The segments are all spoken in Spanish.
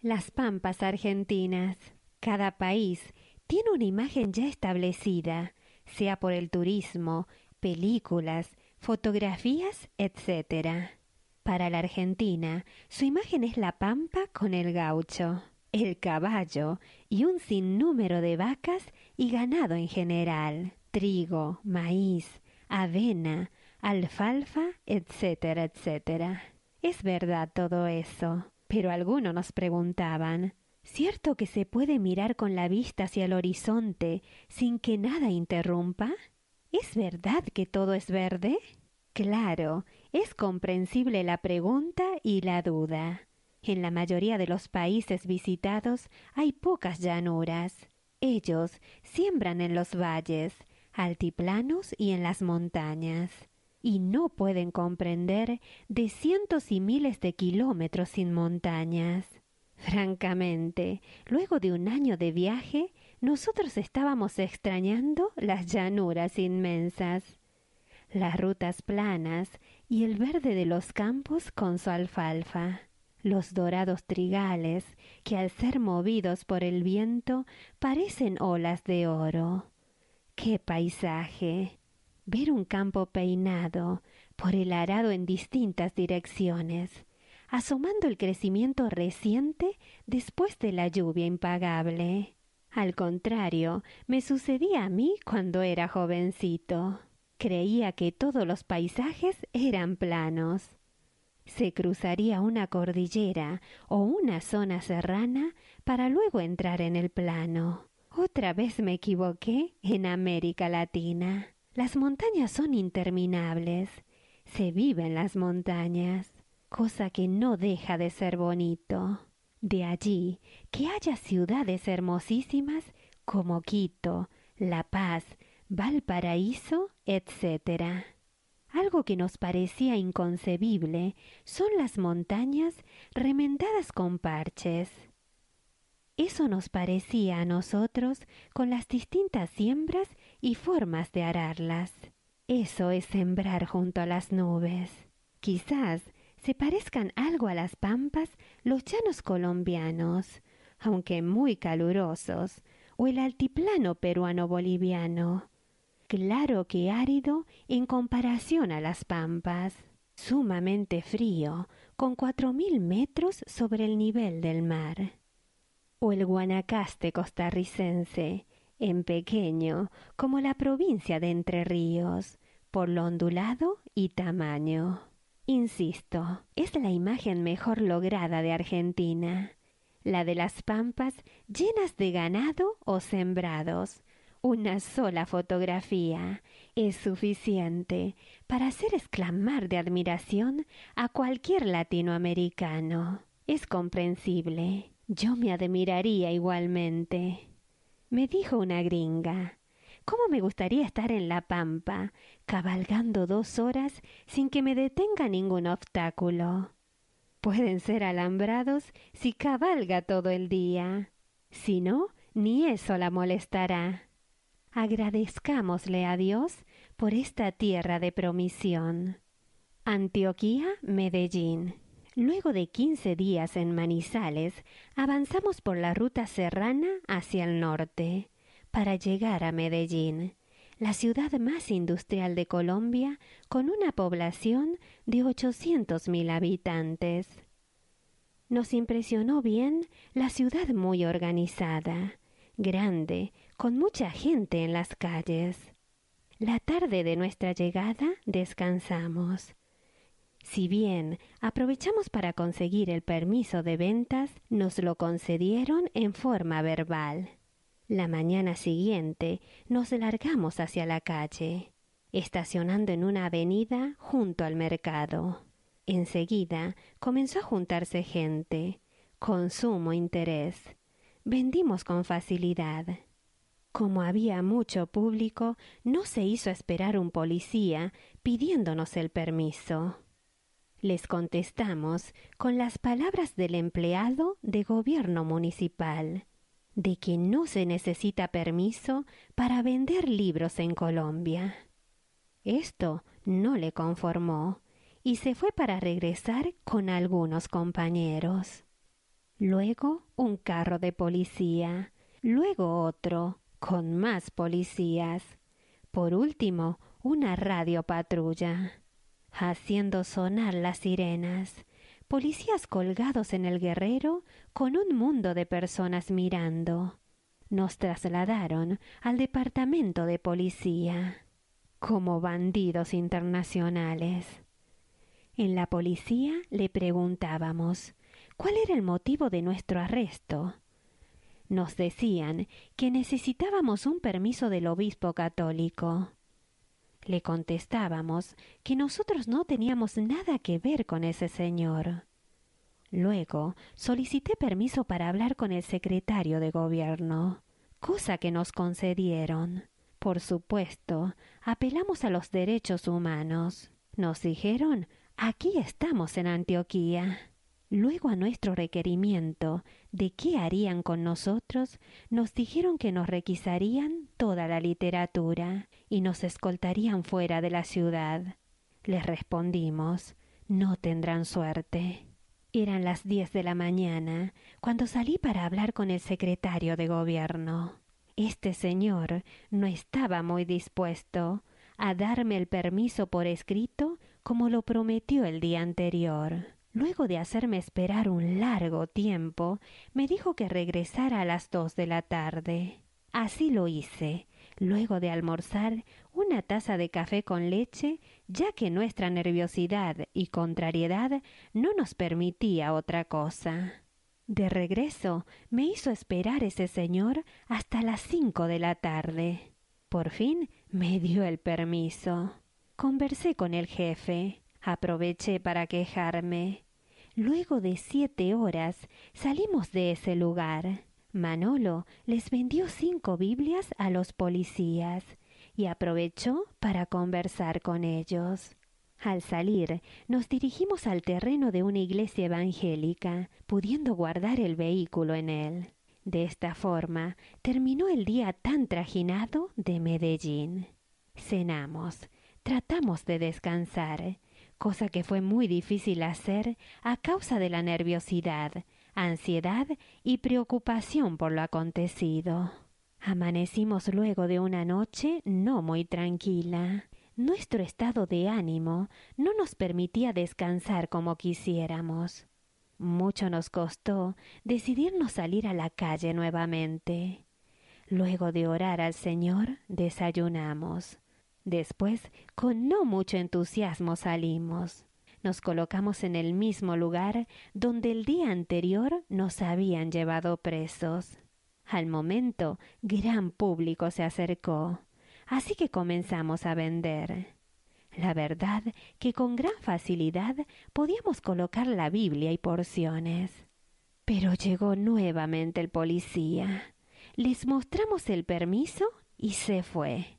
Las Pampas Argentinas. Cada país tiene una imagen ya establecida, sea por el turismo, películas, fotografías, etc. Para la Argentina, su imagen es la pampa con el gaucho, el caballo y un sinnúmero de vacas y ganado en general, trigo, maíz, avena, alfalfa, etcétera, etcétera. Es verdad todo eso, pero algunos nos preguntaban ¿Cierto que se puede mirar con la vista hacia el horizonte sin que nada interrumpa? ¿Es verdad que todo es verde? Claro, es comprensible la pregunta y la duda. En la mayoría de los países visitados hay pocas llanuras. Ellos siembran en los valles, altiplanos y en las montañas, y no pueden comprender de cientos y miles de kilómetros sin montañas. Francamente, luego de un año de viaje, nosotros estábamos extrañando las llanuras inmensas, las rutas planas y el verde de los campos con su alfalfa, los dorados trigales que al ser movidos por el viento parecen olas de oro. ¡Qué paisaje! Ver un campo peinado por el arado en distintas direcciones, asomando el crecimiento reciente después de la lluvia impagable. Al contrario, me sucedía a mí cuando era jovencito. Creía que todos los paisajes eran planos. Se cruzaría una cordillera o una zona serrana para luego entrar en el plano. Otra vez me equivoqué en América Latina. Las montañas son interminables. Se vive en las montañas, cosa que no deja de ser bonito. De allí que haya ciudades hermosísimas como Quito, La Paz, Valparaíso, etc. Algo que nos parecía inconcebible son las montañas remendadas con parches. Eso nos parecía a nosotros con las distintas siembras y formas de ararlas. Eso es sembrar junto a las nubes. Quizás se parezcan algo a las pampas los llanos colombianos, aunque muy calurosos, o el altiplano peruano-boliviano. Claro que árido en comparación a las pampas, sumamente frío, con cuatro mil metros sobre el nivel del mar. O el Guanacaste costarricense, en pequeño, como la provincia de Entre Ríos, por lo ondulado y tamaño. Insisto, es la imagen mejor lograda de Argentina, la de las pampas llenas de ganado o sembrados. Una sola fotografía es suficiente para hacer exclamar de admiración a cualquier latinoamericano. Es comprensible. Yo me admiraría igualmente. Me dijo una gringa. ¿Cómo me gustaría estar en la pampa, cabalgando dos horas sin que me detenga ningún obstáculo? Pueden ser alambrados si cabalga todo el día. Si no, ni eso la molestará. Agradezcámosle a Dios por esta tierra de promisión. Antioquía, Medellín. Luego de quince días en Manizales, avanzamos por la ruta serrana hacia el norte para llegar a Medellín, la ciudad más industrial de Colombia, con una población de ochocientos mil habitantes. Nos impresionó bien la ciudad muy organizada, grande, con mucha gente en las calles. La tarde de nuestra llegada descansamos. Si bien aprovechamos para conseguir el permiso de ventas, nos lo concedieron en forma verbal. La mañana siguiente nos largamos hacia la calle, estacionando en una avenida junto al mercado. Enseguida comenzó a juntarse gente, con sumo interés. Vendimos con facilidad. Como había mucho público, no se hizo esperar un policía pidiéndonos el permiso. Les contestamos con las palabras del empleado de gobierno municipal, de que no se necesita permiso para vender libros en Colombia. Esto no le conformó y se fue para regresar con algunos compañeros. Luego un carro de policía, luego otro, con más policías. Por último, una radio patrulla, haciendo sonar las sirenas, policías colgados en el guerrero con un mundo de personas mirando. Nos trasladaron al departamento de policía como bandidos internacionales. En la policía le preguntábamos cuál era el motivo de nuestro arresto. Nos decían que necesitábamos un permiso del obispo católico. Le contestábamos que nosotros no teníamos nada que ver con ese señor. Luego solicité permiso para hablar con el secretario de gobierno, cosa que nos concedieron. Por supuesto, apelamos a los derechos humanos. Nos dijeron aquí estamos en Antioquía. Luego a nuestro requerimiento de qué harían con nosotros, nos dijeron que nos requisarían toda la literatura y nos escoltarían fuera de la ciudad. Les respondimos no tendrán suerte. Eran las diez de la mañana cuando salí para hablar con el secretario de gobierno. Este señor no estaba muy dispuesto a darme el permiso por escrito como lo prometió el día anterior. Luego de hacerme esperar un largo tiempo, me dijo que regresara a las dos de la tarde. Así lo hice, luego de almorzar una taza de café con leche, ya que nuestra nerviosidad y contrariedad no nos permitía otra cosa. De regreso me hizo esperar ese señor hasta las cinco de la tarde. Por fin me dio el permiso. Conversé con el jefe. Aproveché para quejarme. Luego de siete horas salimos de ese lugar. Manolo les vendió cinco Biblias a los policías y aprovechó para conversar con ellos. Al salir, nos dirigimos al terreno de una iglesia evangélica, pudiendo guardar el vehículo en él. De esta forma terminó el día tan trajinado de Medellín. Cenamos, tratamos de descansar, cosa que fue muy difícil hacer a causa de la nerviosidad, ansiedad y preocupación por lo acontecido. Amanecimos luego de una noche no muy tranquila. Nuestro estado de ánimo no nos permitía descansar como quisiéramos. Mucho nos costó decidirnos salir a la calle nuevamente. Luego de orar al Señor, desayunamos. Después, con no mucho entusiasmo salimos. Nos colocamos en el mismo lugar donde el día anterior nos habían llevado presos. Al momento, gran público se acercó, así que comenzamos a vender. La verdad que con gran facilidad podíamos colocar la Biblia y porciones. Pero llegó nuevamente el policía. Les mostramos el permiso y se fue.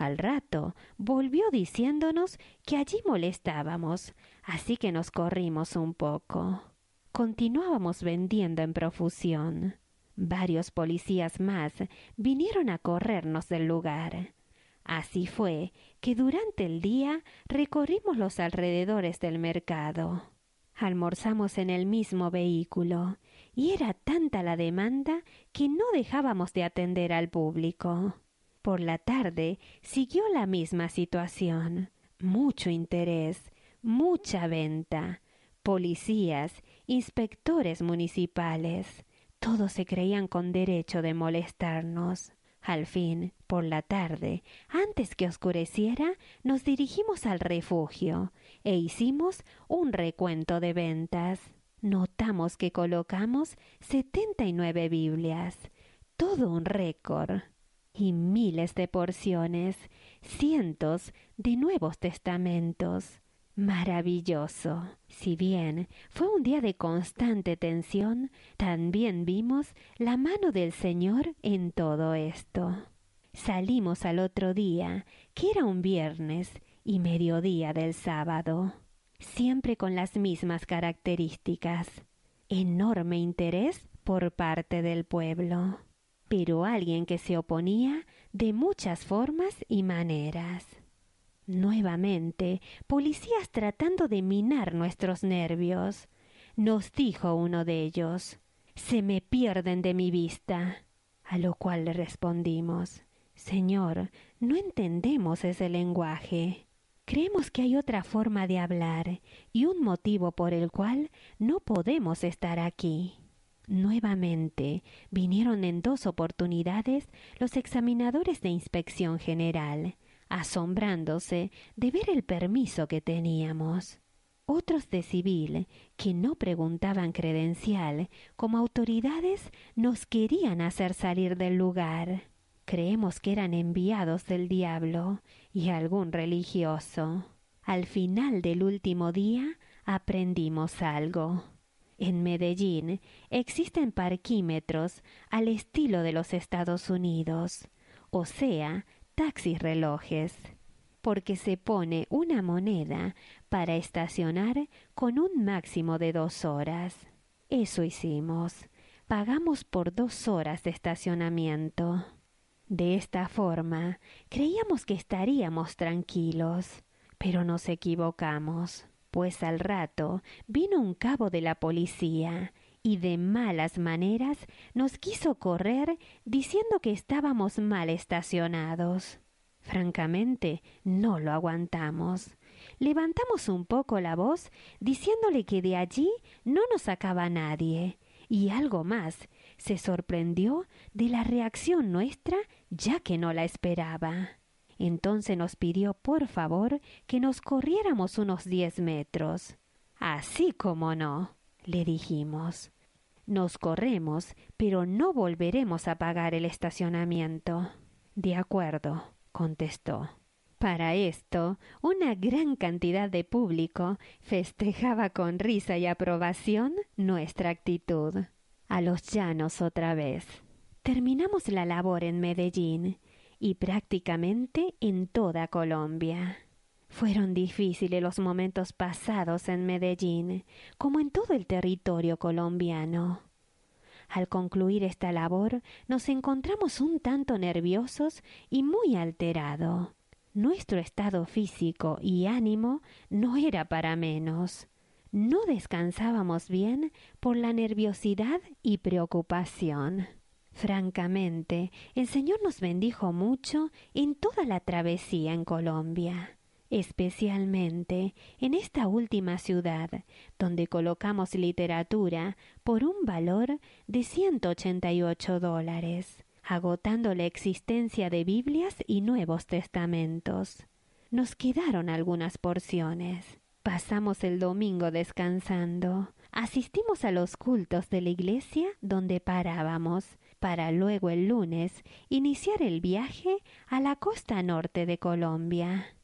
Al rato volvió diciéndonos que allí molestábamos, así que nos corrimos un poco. Continuábamos vendiendo en profusión. Varios policías más vinieron a corrernos del lugar. Así fue que durante el día recorrimos los alrededores del mercado. Almorzamos en el mismo vehículo, y era tanta la demanda que no dejábamos de atender al público. Por la tarde siguió la misma situación. Mucho interés, mucha venta, policías, inspectores municipales. Todos se creían con derecho de molestarnos. Al fin, por la tarde, antes que oscureciera, nos dirigimos al refugio e hicimos un recuento de ventas. Notamos que colocamos setenta y nueve Biblias, todo un récord y miles de porciones, cientos de Nuevos Testamentos, Maravilloso. Si bien fue un día de constante tensión, también vimos la mano del Señor en todo esto. Salimos al otro día, que era un viernes, y mediodía del sábado, siempre con las mismas características. Enorme interés por parte del pueblo, pero alguien que se oponía de muchas formas y maneras. Nuevamente, policías tratando de minar nuestros nervios. Nos dijo uno de ellos, se me pierden de mi vista. A lo cual le respondimos, Señor, no entendemos ese lenguaje. Creemos que hay otra forma de hablar y un motivo por el cual no podemos estar aquí. Nuevamente vinieron en dos oportunidades los examinadores de inspección general, asombrándose de ver el permiso que teníamos. Otros de civil, que no preguntaban credencial, como autoridades nos querían hacer salir del lugar. Creemos que eran enviados del diablo y algún religioso. Al final del último día aprendimos algo. En Medellín existen parquímetros al estilo de los Estados Unidos, o sea, taxis relojes, porque se pone una moneda para estacionar con un máximo de dos horas. Eso hicimos. Pagamos por dos horas de estacionamiento. De esta forma, creíamos que estaríamos tranquilos, pero nos equivocamos, pues al rato vino un cabo de la policía y de malas maneras nos quiso correr diciendo que estábamos mal estacionados. Francamente, no lo aguantamos. Levantamos un poco la voz diciéndole que de allí no nos sacaba nadie, y algo más, se sorprendió de la reacción nuestra ya que no la esperaba. Entonces nos pidió por favor que nos corriéramos unos diez metros. Así como no, le dijimos. Nos corremos, pero no volveremos a pagar el estacionamiento. De acuerdo, contestó. Para esto, una gran cantidad de público festejaba con risa y aprobación nuestra actitud a los llanos otra vez. Terminamos la labor en Medellín y prácticamente en toda Colombia. Fueron difíciles los momentos pasados en Medellín, como en todo el territorio colombiano. Al concluir esta labor nos encontramos un tanto nerviosos y muy alterados. Nuestro estado físico y ánimo no era para menos no descansábamos bien por la nerviosidad y preocupación. Francamente, el Señor nos bendijo mucho en toda la travesía en Colombia, especialmente en esta última ciudad, donde colocamos literatura por un valor de 188 dólares, agotando la existencia de Biblias y Nuevos Testamentos. Nos quedaron algunas porciones. Pasamos el domingo descansando. Asistimos a los cultos de la iglesia donde parábamos, para luego el lunes iniciar el viaje a la costa norte de Colombia.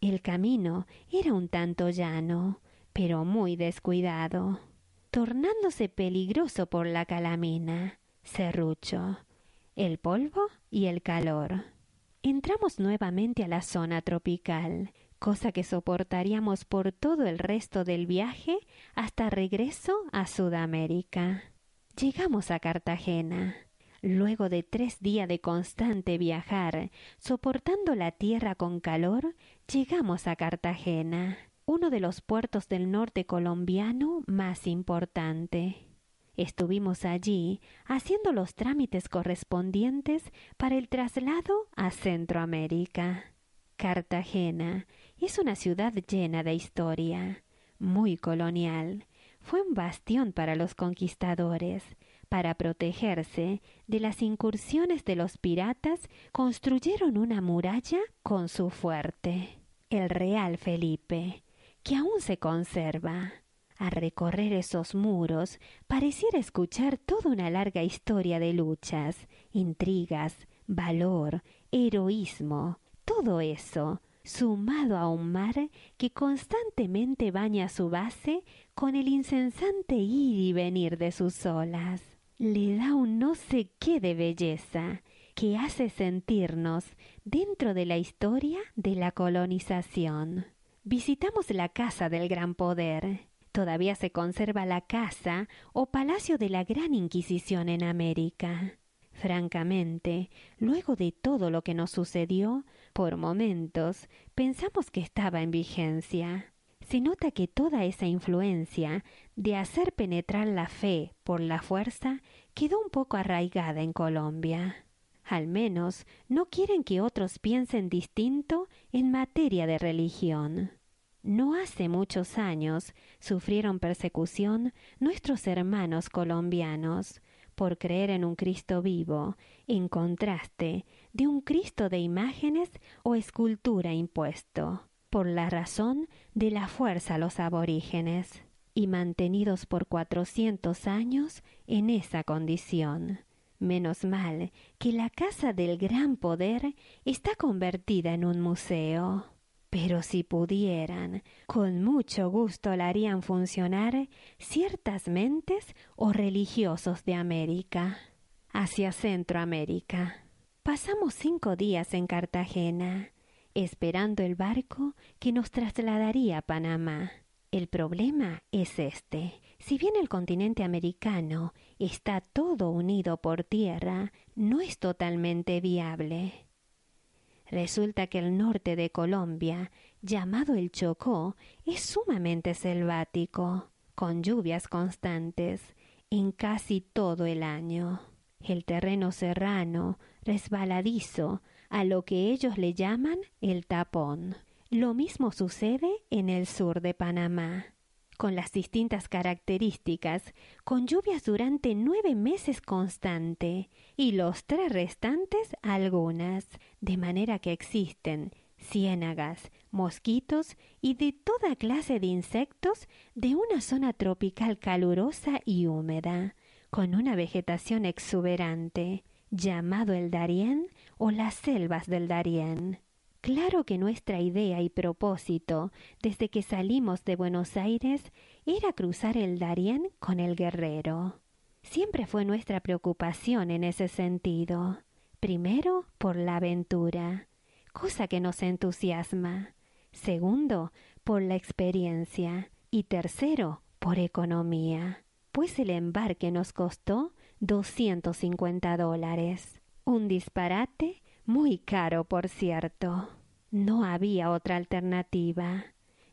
El camino era un tanto llano, pero muy descuidado, tornándose peligroso por la calamina, serrucho, el polvo y el calor. Entramos nuevamente a la zona tropical, cosa que soportaríamos por todo el resto del viaje hasta regreso a Sudamérica. Llegamos a Cartagena. Luego de tres días de constante viajar, soportando la tierra con calor, llegamos a Cartagena, uno de los puertos del norte colombiano más importante. Estuvimos allí haciendo los trámites correspondientes para el traslado a Centroamérica. Cartagena es una ciudad llena de historia, muy colonial. Fue un bastión para los conquistadores. Para protegerse de las incursiones de los piratas, construyeron una muralla con su fuerte, el Real Felipe, que aún se conserva. A recorrer esos muros pareciera escuchar toda una larga historia de luchas, intrigas, valor, heroísmo, todo eso sumado a un mar que constantemente baña su base con el incesante ir y venir de sus olas. Le da un no sé qué de belleza que hace sentirnos dentro de la historia de la colonización. Visitamos la casa del gran poder. Todavía se conserva la casa o palacio de la Gran Inquisición en América. Francamente, luego de todo lo que nos sucedió, por momentos pensamos que estaba en vigencia. Se nota que toda esa influencia de hacer penetrar la fe por la fuerza quedó un poco arraigada en Colombia. Al menos no quieren que otros piensen distinto en materia de religión. No hace muchos años sufrieron persecución nuestros hermanos colombianos por creer en un Cristo vivo, en contraste de un Cristo de imágenes o escultura impuesto, por la razón de la fuerza a los aborígenes, y mantenidos por cuatrocientos años en esa condición. Menos mal que la casa del gran poder está convertida en un museo. Pero si pudieran, con mucho gusto la harían funcionar ciertas mentes o religiosos de América. Hacia Centroamérica. Pasamos cinco días en Cartagena, esperando el barco que nos trasladaría a Panamá. El problema es este. Si bien el continente americano está todo unido por tierra, no es totalmente viable. Resulta que el norte de Colombia, llamado el Chocó, es sumamente selvático, con lluvias constantes en casi todo el año. El terreno serrano, resbaladizo, a lo que ellos le llaman el tapón. Lo mismo sucede en el sur de Panamá con las distintas características, con lluvias durante nueve meses constante y los tres restantes algunas, de manera que existen ciénagas, mosquitos y de toda clase de insectos de una zona tropical calurosa y húmeda, con una vegetación exuberante, llamado el Darién o las selvas del Darién. Claro que nuestra idea y propósito desde que salimos de Buenos Aires era cruzar el Darién con el guerrero. Siempre fue nuestra preocupación en ese sentido. Primero, por la aventura, cosa que nos entusiasma. Segundo, por la experiencia. Y tercero, por economía, pues el embarque nos costó doscientos cincuenta dólares. Un disparate muy caro, por cierto. No había otra alternativa.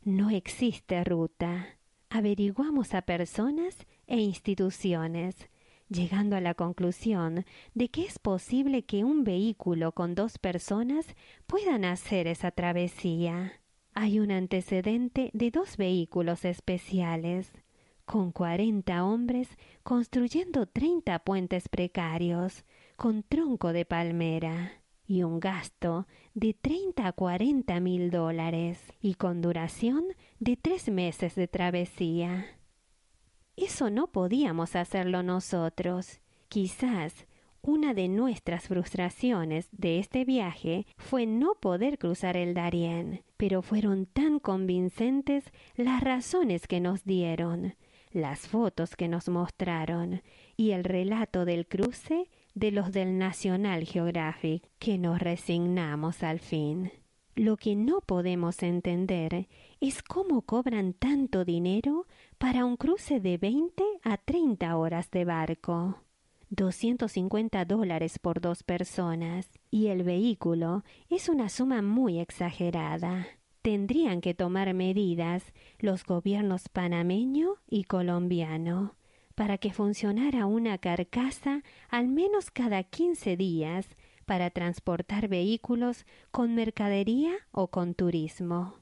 No existe ruta. Averiguamos a personas e instituciones, llegando a la conclusión de que es posible que un vehículo con dos personas puedan hacer esa travesía. Hay un antecedente de dos vehículos especiales, con cuarenta hombres construyendo treinta puentes precarios, con tronco de palmera y un gasto de treinta a cuarenta mil dólares y con duración de tres meses de travesía. Eso no podíamos hacerlo nosotros. Quizás una de nuestras frustraciones de este viaje fue no poder cruzar el Darién, pero fueron tan convincentes las razones que nos dieron, las fotos que nos mostraron y el relato del cruce de los del National Geographic que nos resignamos al fin. Lo que no podemos entender es cómo cobran tanto dinero para un cruce de veinte a treinta horas de barco. Doscientos cincuenta dólares por dos personas, y el vehículo es una suma muy exagerada. Tendrían que tomar medidas los gobiernos panameño y colombiano para que funcionara una carcasa al menos cada quince días para transportar vehículos con mercadería o con turismo.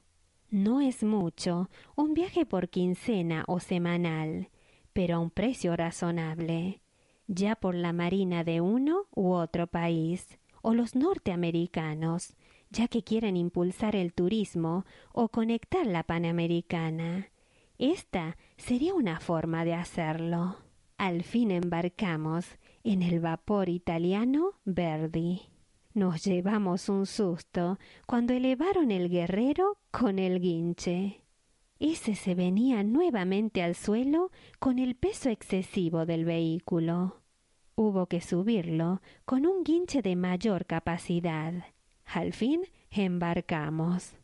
No es mucho, un viaje por quincena o semanal, pero a un precio razonable, ya por la marina de uno u otro país, o los norteamericanos, ya que quieren impulsar el turismo o conectar la panamericana. Esta sería una forma de hacerlo. Al fin embarcamos en el vapor italiano Verdi. Nos llevamos un susto cuando elevaron el guerrero con el guinche. Ese se venía nuevamente al suelo con el peso excesivo del vehículo. Hubo que subirlo con un guinche de mayor capacidad. Al fin embarcamos.